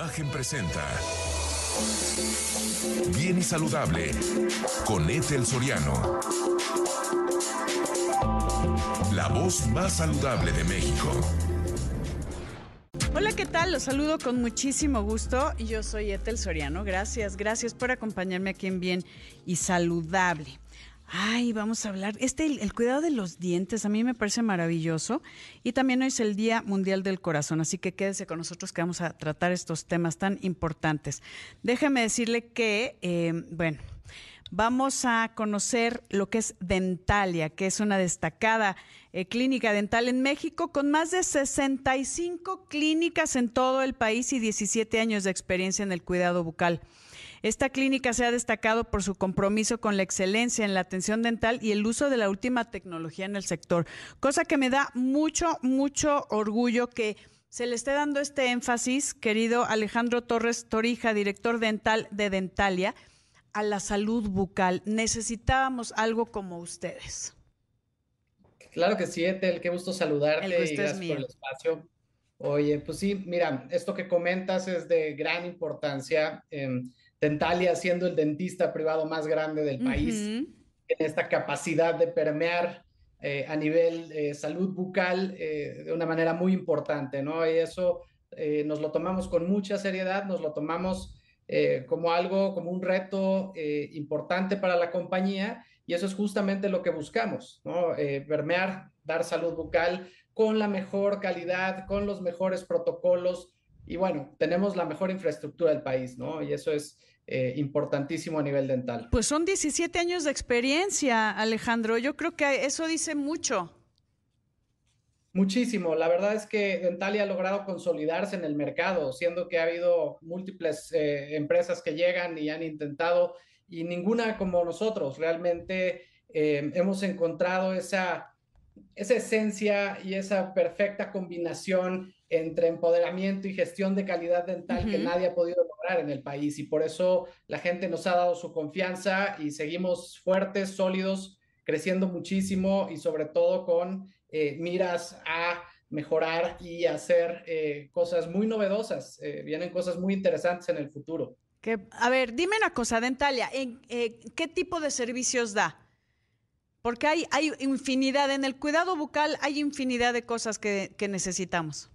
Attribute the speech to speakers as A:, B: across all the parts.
A: Imagen presenta Bien y Saludable con Ethel Soriano. La voz más saludable de México.
B: Hola, ¿qué tal? Los saludo con muchísimo gusto. Yo soy Ethel Soriano. Gracias, gracias por acompañarme aquí en Bien y Saludable. Ay, vamos a hablar. Este, el, cuidado de los dientes, a mí me parece maravilloso. Y también hoy es el Día Mundial del Corazón, así que quédese con nosotros que vamos a tratar estos temas tan importantes. Déjeme decirle que, eh, bueno, vamos a conocer lo que es Dentalia, que es una destacada eh, clínica dental en México con más de 65 clínicas en todo el país y 17 años de experiencia en el cuidado bucal. Esta clínica se ha destacado por su compromiso con la excelencia en la atención dental y el uso de la última tecnología en el sector, cosa que me da mucho, mucho orgullo que se le esté dando este énfasis, querido Alejandro Torres Torija, director dental de Dentalia, a la salud bucal. Necesitábamos algo como ustedes.
C: Claro que sí, Etel, qué gusto saludarte y gracias por el espacio. Oye, pues sí, mira, esto que comentas es de gran importancia. Dentalia siendo el dentista privado más grande del país, en esta capacidad de permear eh, a nivel eh, salud bucal eh, de una manera muy importante, ¿no? Y eso nos lo tomamos con mucha seriedad, nos lo tomamos como algo, como un reto importante para la compañía y eso es justamente lo que buscamos, ¿no? permear, dar salud bucal con la mejor calidad, con los mejores protocolos y bueno, tenemos la mejor infraestructura del país, ¿no? Y eso es eh, importantísimo a nivel dental.
B: Pues son 17 años de experiencia, Alejandro. Yo creo que eso dice mucho.
C: Muchísimo. La verdad es que Dentalia ha logrado consolidarse en el mercado, siendo que ha habido múltiples eh, empresas que llegan y han intentado, y ninguna como nosotros. Realmente eh, hemos encontrado esa, esa esencia y esa perfecta combinación entre empoderamiento y gestión de calidad dental que nadie ha podido lograr en el país y por eso la gente nos ha dado su confianza y seguimos fuertes, sólidos, creciendo muchísimo y sobre todo con eh, miras a mejorar y hacer eh, cosas muy novedosas. Eh, vienen cosas muy interesantes en el futuro.
B: Que, a ver, dime una cosa, Dentalia, ¿en, ¿qué tipo de servicios da? Porque hay, hay infinidad, en el cuidado bucal hay infinidad de cosas que, que necesitamos.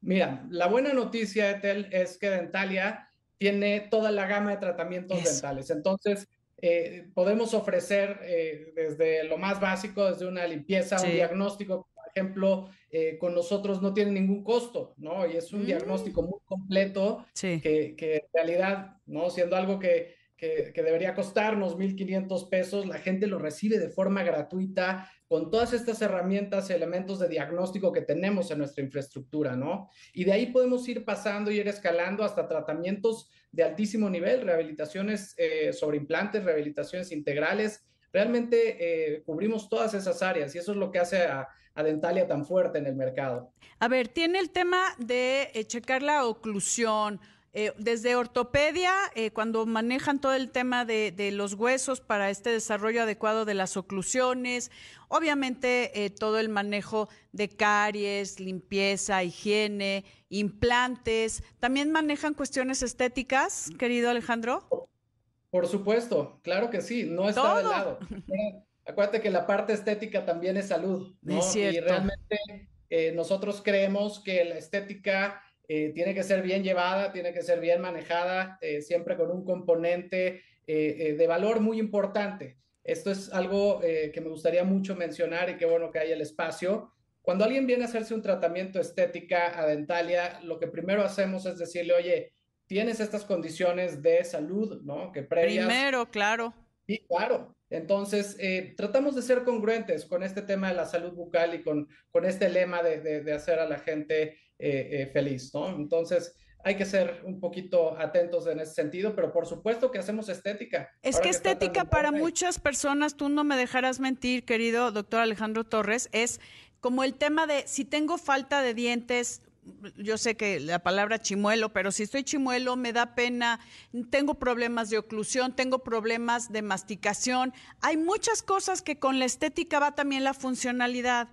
C: Mira, la buena noticia, Etel, es que Dentalia tiene toda la gama de tratamientos dentales. Entonces, eh, podemos ofrecer eh, desde lo más básico, desde una limpieza, un diagnóstico, por ejemplo, eh, con nosotros no tiene ningún costo, ¿no? Y es un mm. diagnóstico muy completo que, que en realidad, ¿no? Siendo algo que que, debería costarnos 1.500 pesos, la gente lo recibe de forma gratuita con todas estas herramientas, elementos de diagnóstico que tenemos en nuestra infraestructura, ¿no? Y de ahí podemos ir pasando y ir escalando hasta tratamientos de altísimo nivel, rehabilitaciones eh, sobre implantes, rehabilitaciones integrales. Realmente eh, cubrimos todas esas áreas y eso es lo que hace a, Dentalia tan fuerte en el mercado.
B: A ver, tiene el tema de eh, checar la oclusión, eh, desde ortopedia, eh, cuando manejan todo el tema de, los huesos para este desarrollo adecuado de las oclusiones, obviamente eh, todo el manejo de caries, limpieza, higiene, implantes, ¿también manejan cuestiones estéticas, querido Alejandro?
C: Por supuesto, claro que sí, no está de lado. Acuérdate que la parte estética también es salud, ¿no? Y realmente nosotros creemos que la estética eh, tiene que ser bien llevada, tiene que ser bien manejada, eh, siempre con un componente eh, de valor muy importante. Esto es algo que me gustaría mucho mencionar y qué bueno que haya el espacio. Cuando alguien viene a hacerse un tratamiento estética a Dentalia, lo que primero hacemos es decirle, oye, tienes estas condiciones de salud, ¿no? Que.
B: Primero, claro.
C: Sí, claro. Entonces, tratamos de ser congruentes con este tema de la salud bucal y con, con este lema de, de, de hacer a la gente eh, eh, feliz, ¿no? Entonces, hay que ser un poquito atentos en ese sentido, pero por supuesto que hacemos estética.
B: Es que, estética para muchas personas, tú no me dejarás mentir, querido doctor Alejandro Torres, es como el tema de si tengo falta de dientes, yo sé que la palabra chimuelo, pero si estoy chimuelo me da pena, tengo problemas de oclusión, tengo problemas de masticación, hay muchas cosas que con la estética va también la funcionalidad.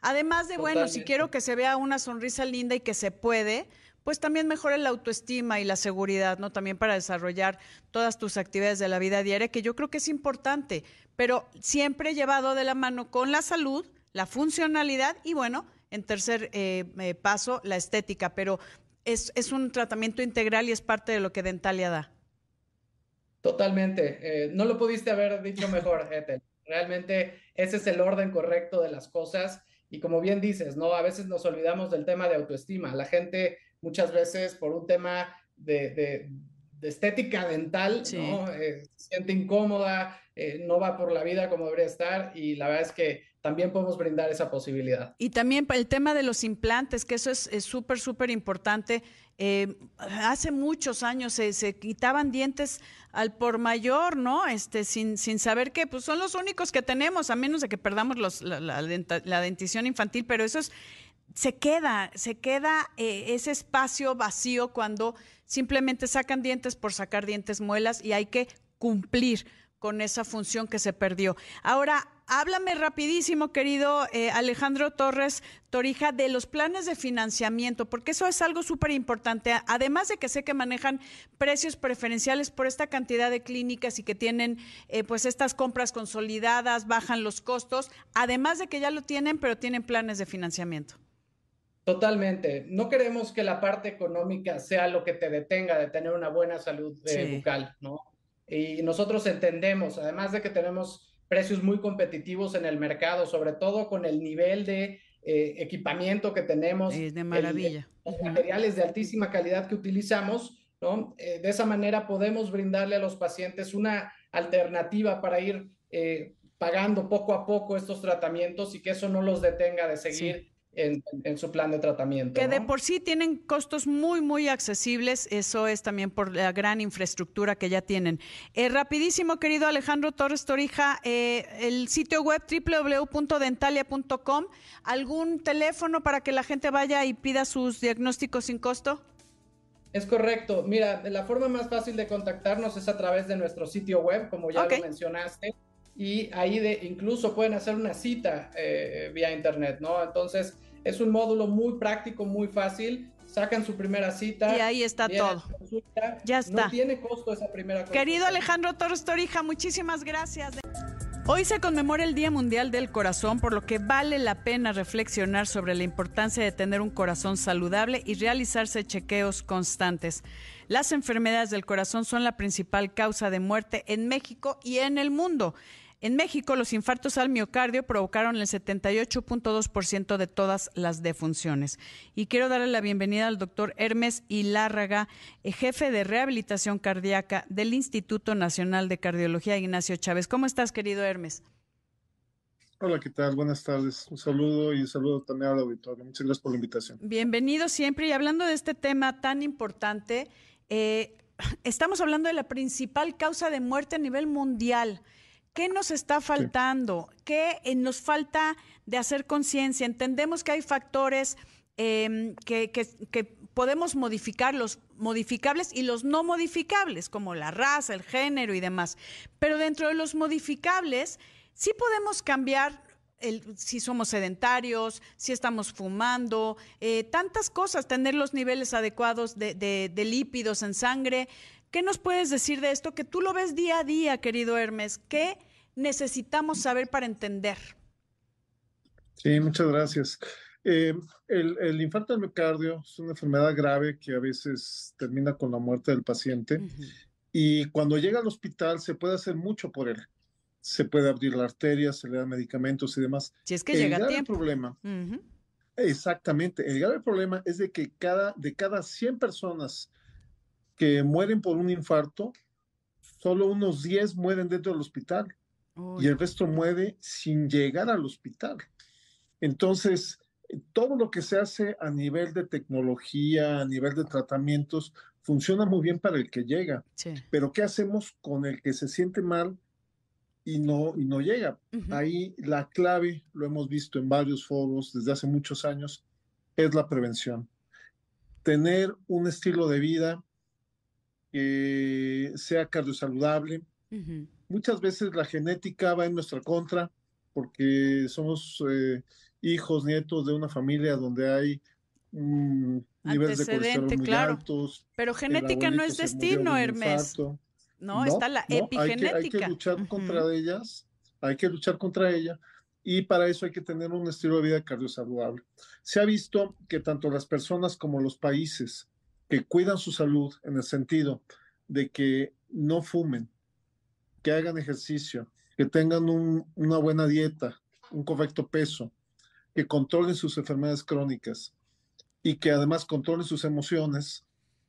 B: Además de, bueno, si quiero que se vea una sonrisa linda y que se puede, pues también mejore la autoestima y la seguridad, ¿no? También para desarrollar todas tus actividades de la vida diaria, que yo creo que es importante, pero siempre llevado de la mano con la salud, la funcionalidad y bueno, en tercer eh, eh, paso, la estética, pero es, es, un tratamiento integral y es parte de lo que Dentalia da.
C: Totalmente. Eh, no lo pudiste haber dicho mejor, Ethel. Realmente ese es el orden correcto de las cosas. Y como bien dices, ¿no? A veces nos olvidamos del tema de autoestima. La gente muchas veces por un tema de, de, estética dental, ¿no? se siente incómoda, no va por la vida como debería estar y la verdad es que también podemos brindar esa posibilidad.
B: Y también el tema de los implantes, que eso es súper, súper importante. Eh, hace muchos años se, quitaban dientes al por mayor, ¿no? Este, sin, sin saber que pues son los únicos que tenemos, a menos de que perdamos los, la, dentición infantil, pero eso es, se queda, se queda eh, ese espacio vacío cuando simplemente sacan dientes por sacar dientes muelas y hay que cumplir con esa función que se perdió. Ahora, háblame rapidísimo, querido eh, Alejandro Torres Torija, de los planes de financiamiento, porque eso es algo súper importante. Además de que sé que manejan precios preferenciales por esta cantidad de clínicas y que tienen eh, pues estas compras consolidadas, bajan los costos, además de que ya lo tienen, pero tienen planes de financiamiento.
C: Totalmente. No queremos que la parte económica sea lo que te detenga de tener una buena salud eh, bucal, ¿no? Y nosotros entendemos, además de que tenemos precios muy competitivos en el mercado, sobre todo con el nivel de eh, equipamiento que tenemos.
B: Es de maravilla.
C: los materiales de altísima calidad que utilizamos, ¿no? Eh, de esa manera podemos brindarle a los pacientes una alternativa para ir eh, pagando poco a poco estos tratamientos y que eso no los detenga de seguir en, su plan de tratamiento.
B: Que de por sí tienen costos muy, muy accesibles. Eso es también por la gran infraestructura que ya tienen. Eh, rapidísimo, querido Alejandro Torres Torija, eh, el sitio web www.dentalia.com. ¿Algún teléfono para que la gente vaya y pida sus diagnósticos sin costo?
C: Es correcto. Mira, la forma más fácil de contactarnos es a través de nuestro sitio web, como ya lo mencionaste y ahí de, incluso pueden hacer una cita eh, vía internet, ¿no? Entonces, es un módulo muy práctico, muy fácil. Sacan su primera cita.
B: Y ahí está todo. ya está.
C: No tiene costo esa primera
B: Querido Alejandro Torres Torija, muchísimas gracias. Hoy se conmemora el Día Mundial del Corazón, por lo que vale la pena reflexionar sobre la importancia de tener un corazón saludable y realizarse chequeos constantes. Las enfermedades del corazón son la principal causa de muerte en México y en el mundo. En México, los infartos al miocardio provocaron el 78.2% de todas las defunciones. Y quiero darle la bienvenida al doctor Hermes Hilárraga, eh, jefe de rehabilitación cardíaca del Instituto Nacional de Cardiología Ignacio Chávez. ¿Cómo estás, querido Hermes?
D: Hola, ¿qué tal? Buenas tardes. Un saludo y un saludo también al auditorio. Muchas gracias por la invitación.
B: Bienvenido siempre. Y hablando de este tema tan importante, eh, estamos hablando de la principal causa de muerte a nivel mundial. ¿Qué nos está faltando? ¿Qué eh, nos falta de hacer conciencia? Entendemos que hay factores em, que, podemos modificar, los modificables y los no modificables, como la raza, el género y demás. Pero dentro de los modificables, sí podemos cambiar si somos sedentarios, si estamos fumando, eh, tantas cosas, tener los niveles adecuados de, de, lípidos en sangre. ¿Qué nos puedes decir de esto? Que tú lo ves día a día, querido Hermes. ¿Qué necesitamos saber para entender?
D: Sí, muchas gracias. Eh, el, infarto del miocardio es una enfermedad grave que a veces termina con la muerte del paciente y cuando llega al hospital se puede hacer mucho por él. Se puede abrir la arteria, se le dan medicamentos y demás.
B: Si es que el llega grave
D: problema. Exactamente. El grave problema es de que cada, de cada 100 personas que mueren por un infarto, solo unos 10 mueren dentro del hospital y el resto muere sin llegar al hospital. Entonces, todo lo que se hace a nivel de tecnología, a nivel de tratamientos, funciona muy bien para el que llega. Pero ¿qué hacemos con el que se siente mal y no, y no llega? Ahí la clave, lo hemos visto en varios foros desde hace muchos años, es la prevención. Tener un estilo de vida que sea cardiosaludable, muchas veces la genética va en nuestra contra porque somos eh, hijos, nietos de una familia donde hay un niveles de colesterol muy
B: claro.
D: altos.
B: Pero genética no es destino, Hermes. No, está la epigenética.
D: Hay que, luchar contra ellas, hay que luchar contra ella y para eso hay que tener un estilo de vida cardiosaludable. Se ha visto que tanto las personas como los países que cuidan su salud en el sentido de que no fumen, que hagan ejercicio, que tengan una buena dieta, un correcto peso, que controlen sus enfermedades crónicas y que además controlen sus emociones,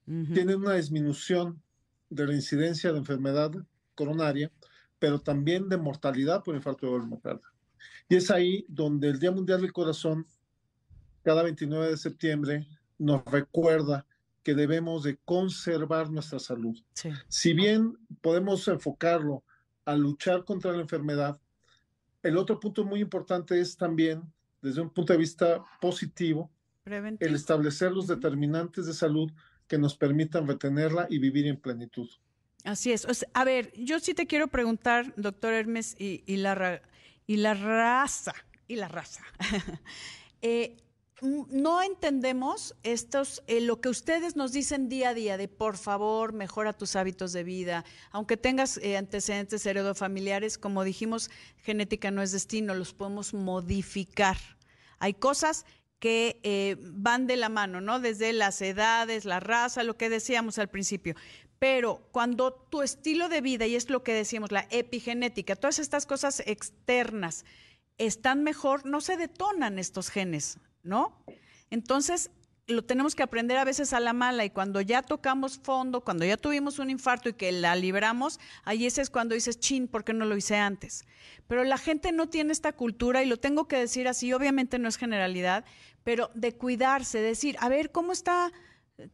D: tienen una disminución de la incidencia de enfermedad coronaria, pero también de mortalidad por infarto de miocardio. Y es ahí donde el Día Mundial del Corazón, cada 29 de septiembre, nos recuerda que debemos de conservar nuestra salud. Si bien podemos enfocarlo a luchar contra la enfermedad, el otro punto muy importante es también, desde un punto de vista positivo, el establecer los determinantes de salud que nos permitan retenerla y vivir en plenitud.
B: Así es. a ver, yo sí te quiero preguntar, doctor Hermes, y, la, y la raza, y la raza. eh, no entendemos estos, eh, lo que ustedes nos dicen día a día de por favor, mejora tus hábitos de vida, aunque tengas eh, antecedentes heredofamiliares, como dijimos, genética no es destino, los podemos modificar. Hay cosas que eh, van de la mano, ¿no? Desde las edades, la raza, lo que decíamos al principio. Pero cuando tu estilo de vida, y es lo que decíamos, la epigenética, todas estas cosas externas están mejor, no se detonan estos genes. ¿No? Entonces, lo tenemos que aprender a veces a la mala y cuando ya tocamos fondo, cuando ya tuvimos un infarto y que la libramos, ahí ese es cuando dices, chin, ¿por qué no lo hice antes? Pero la gente no tiene esta cultura y lo tengo que decir así, obviamente no es generalidad, pero de cuidarse, decir, a ver, ¿cómo está?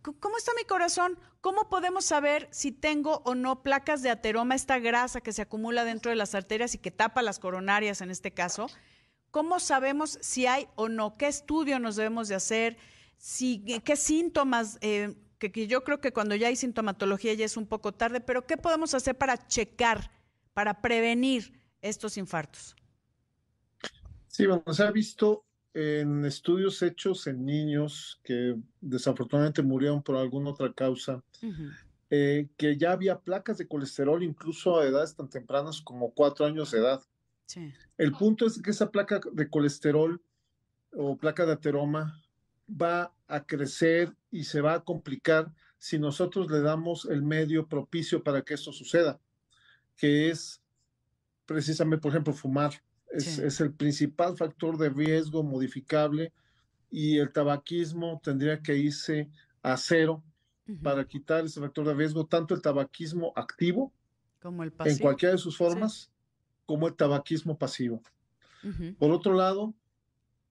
B: ¿Cómo está mi corazón? ¿Cómo podemos saber si tengo o no placas de ateroma, esta grasa que se acumula dentro de las arterias y que tapa las coronarias en este caso? ¿Cómo sabemos si hay o no? ¿Qué estudio nos debemos de hacer? Si, ¿Qué síntomas? Eh, que, yo creo que cuando ya hay sintomatología ya es un poco tarde, pero ¿qué podemos hacer para checar, para prevenir estos infartos?
D: Sí, bueno, se ha visto en estudios hechos en niños que desafortunadamente murieron por alguna otra causa, eh, que ya había placas de colesterol incluso a edades tan tempranas como cuatro años de edad. El punto es que esa placa de colesterol o placa de ateroma va a crecer y se va a complicar si nosotros le damos el medio propicio para que esto suceda, que es precisamente, por ejemplo, fumar. Es, el principal factor de riesgo modificable y el tabaquismo tendría que irse a cero para quitar ese factor de riesgo, tanto el tabaquismo activo como el en cualquiera de sus formas, como el tabaquismo pasivo. Por otro lado,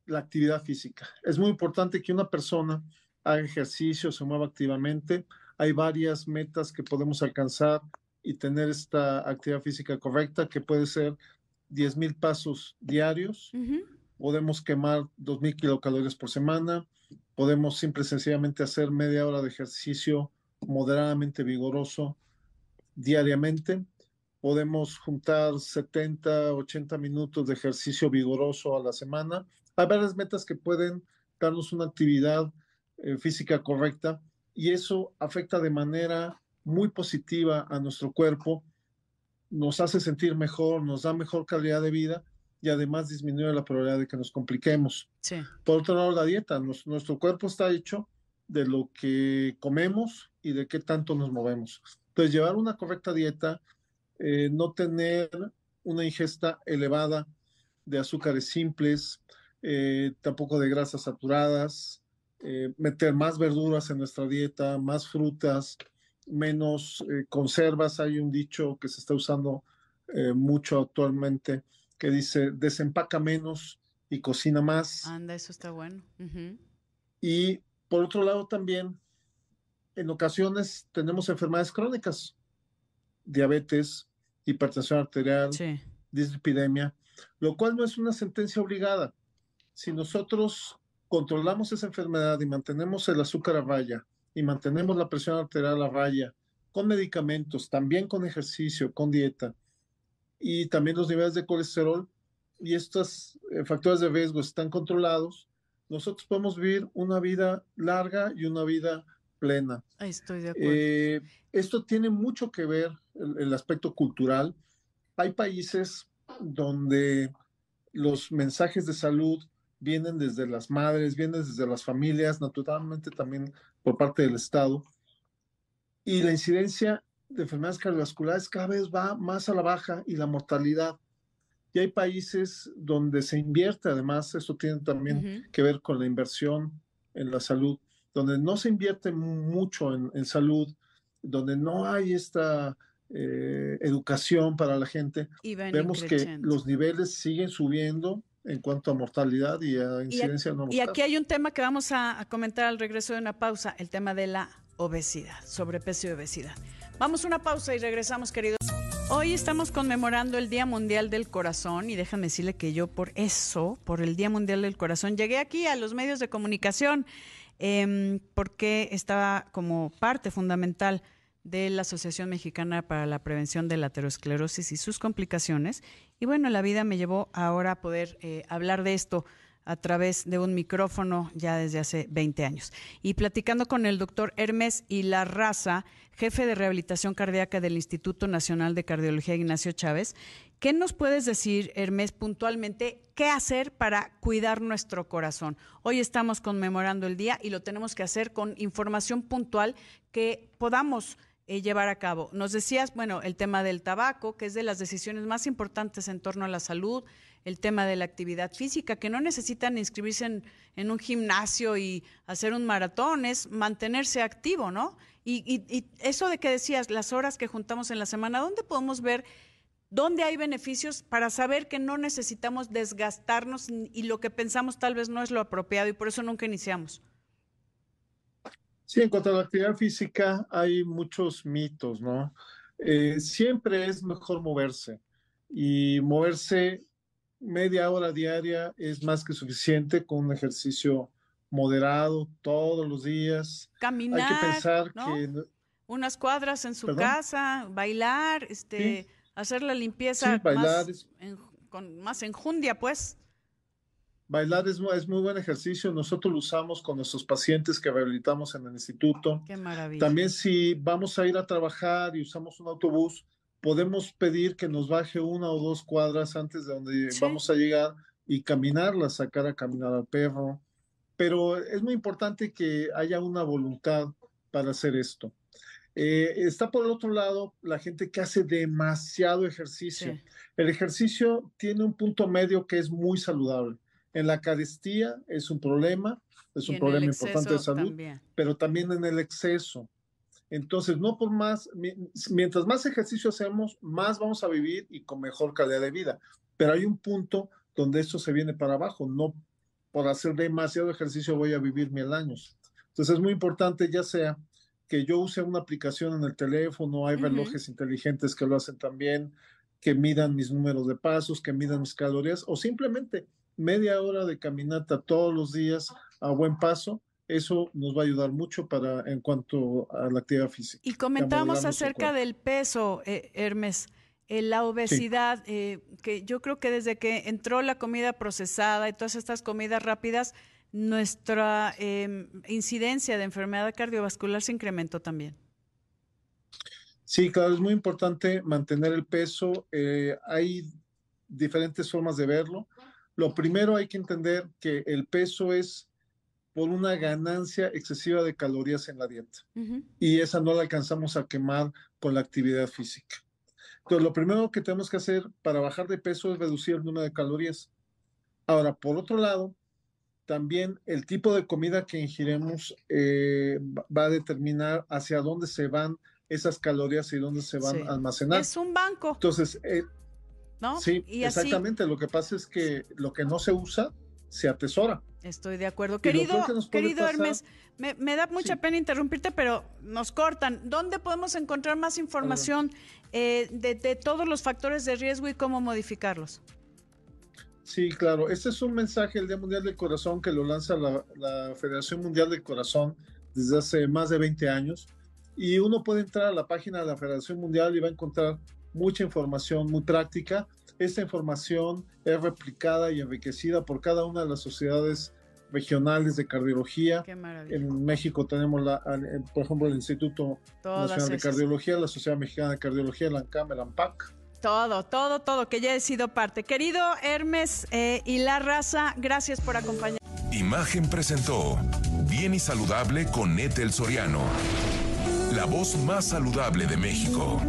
D: la actividad física. Es muy importante que una persona haga ejercicio, se mueva activamente. Hay varias metas que podemos alcanzar y tener esta actividad física correcta, que puede ser 10 mil pasos diarios. Podemos quemar 2 mil kilocalorías por semana. Podemos simple y sencillamente hacer media hora de ejercicio moderadamente vigoroso diariamente podemos juntar 70, 80 minutos de ejercicio vigoroso a la semana. Hay varias metas que pueden darnos una actividad eh, física correcta y eso afecta de manera muy positiva a nuestro cuerpo, nos hace sentir mejor, nos da mejor calidad de vida y además disminuye la probabilidad de que nos compliquemos. Por otro lado, la dieta, nuestro cuerpo está hecho de lo que comemos y de qué tanto nos movemos. Entonces, llevar una correcta dieta, eh, no tener una ingesta elevada de azúcares simples, eh, tampoco de grasas saturadas, eh, meter más verduras en nuestra dieta, más frutas, menos conservas. Hay un dicho que se está usando mucho actualmente que dice desempaca menos y cocina más.
B: Anda, eso está bueno.
D: Y por otro lado también, en ocasiones tenemos enfermedades crónicas diabetes, hipertensión arterial, dislipidemia, lo cual no es una sentencia obligada. Si nosotros controlamos esa enfermedad y mantenemos el azúcar a raya y mantenemos la presión arterial a raya con medicamentos, también con ejercicio, con dieta y también los niveles de colesterol y estos eh, factores de riesgo están controlados, nosotros podemos vivir una vida larga y una vida plena.
B: Estoy de acuerdo.
D: Eh, esto tiene mucho que ver el, el aspecto cultural. Hay países donde los mensajes de salud vienen desde las madres, vienen desde las familias, naturalmente también por parte del Estado. Y la incidencia de enfermedades cardiovasculares cada vez va más a la baja y la mortalidad. Y hay países donde se invierte, además, eso tiene también que ver con la inversión en la salud, donde no se invierte mucho en, salud, donde no hay esta eh, educación para la gente. Vemos que los niveles siguen subiendo en cuanto a mortalidad y a incidencia
B: y,
D: no
B: Y aquí hay un tema que vamos a, comentar al regreso de una pausa, el tema de la obesidad, sobrepeso y obesidad. Vamos a una pausa y regresamos, queridos. Hoy estamos conmemorando el Día Mundial del Corazón y déjame decirle que yo por eso, por el Día Mundial del Corazón, llegué aquí a los medios de comunicación em, porque estaba como parte fundamental de la Asociación Mexicana para la Prevención de la Aterosclerosis y sus complicaciones. Y bueno, la vida me llevó ahora a poder eh, hablar de esto a través de un micrófono ya desde hace 20 años. Y platicando con el doctor Hermes y la Raza, jefe de rehabilitación cardíaca del Instituto Nacional de Cardiología Ignacio Chávez, ¿qué nos puedes decir, Hermes, puntualmente, qué hacer para cuidar nuestro corazón? Hoy estamos conmemorando el día y lo tenemos que hacer con información puntual que podamos eh, llevar a cabo. Nos decías, bueno, el tema del tabaco, que es de las decisiones más importantes en torno a la salud, el tema de la actividad física, que no necesitan inscribirse en, en un gimnasio y hacer un maratón, es mantenerse activo, ¿no? Y, y, eso de que decías, las horas que juntamos en la semana, ¿dónde podemos ver dónde hay beneficios para saber que no necesitamos desgastarnos y lo que pensamos tal vez no es lo apropiado y por eso nunca iniciamos?
D: Sí, en cuanto a la actividad física, hay muchos mitos, ¿no? Eh, siempre es mejor moverse y moverse media hora diaria es más que suficiente con un ejercicio moderado todos los días.
B: Caminar. Hay que pensar que. Unas cuadras en su casa, bailar, este, hacer la limpieza más, con más enjundia, pues.
D: Bailar es, es, muy buen ejercicio. Nosotros lo usamos con nuestros pacientes que rehabilitamos en el instituto.
B: Qué maravilla.
D: También si vamos a ir a trabajar y usamos un autobús, podemos pedir que nos baje una o dos cuadras antes de donde vamos a llegar y caminarla, sacar a caminar al perro. Pero es muy importante que haya una voluntad para hacer esto. Eh, está por el otro lado la gente que hace demasiado ejercicio. El ejercicio tiene un punto medio que es muy saludable en la carestía es un problema, es un problema importante de salud, pero también en el exceso. Entonces, no por más, mientras más ejercicio hacemos, más vamos a vivir y con mejor calidad de vida. Pero hay un punto donde esto se viene para abajo. No por hacer demasiado ejercicio voy a vivir mil años. Entonces, es muy importante, ya sea que yo use una aplicación en el teléfono, hay relojes inteligentes que lo hacen también, que midan mis números de pasos, que midan mis calorías, o simplemente media hora de caminata todos los días a buen paso, eso nos va a ayudar mucho para en cuanto a la actividad física.
B: Y comentamos acerca del peso, eh, Hermes, eh, la obesidad, eh, que yo creo que desde que entró la comida procesada y todas estas comidas rápidas, nuestra em, incidencia de enfermedad cardiovascular se incrementó también.
D: Sí, claro, es muy importante mantener el peso. hay diferentes formas de verlo. Lo primero hay que entender que el peso es por una ganancia excesiva de calorías en la dieta y esa no la alcanzamos a quemar con la actividad física. Entonces, lo primero que tenemos que hacer para bajar de peso es reducir el número de calorías. Ahora, por otro lado, también el tipo de comida que ingiremos eh, va a determinar hacia dónde se van esas calorías y dónde se van a almacenar.
B: Es un banco.
D: Entonces, eh, Sí, exactamente. Lo que pasa es que lo que no se usa se atesora.
B: Estoy de acuerdo. Querido, querido Hermes, me, da mucha pena interrumpirte, pero nos cortan. ¿Dónde podemos encontrar más información eh, de, todos los factores de riesgo y cómo modificarlos?
D: Sí, claro. Este es un mensaje del Día Mundial del Corazón que lo lanza la, la Federación Mundial del Corazón desde hace más de 20 años. Y uno puede entrar a la página de la Federación Mundial y va a encontrar mucha información muy práctica. Esta información es replicada y enriquecida por cada una de las sociedades regionales de cardiología.
B: Qué maravilla.
D: En México tenemos, la, por ejemplo, el Instituto
B: Todas
D: Nacional de
B: esas.
D: Cardiología, la Sociedad Mexicana de Cardiología, la ANCAM, el ANPAC.
B: Todo, todo, todo, que ya he sido parte. Querido Hermes eh, y la raza, gracias por acompañarnos.
A: Imagen presentó Bien y Saludable con Ethel Soriano. La voz más saludable de México.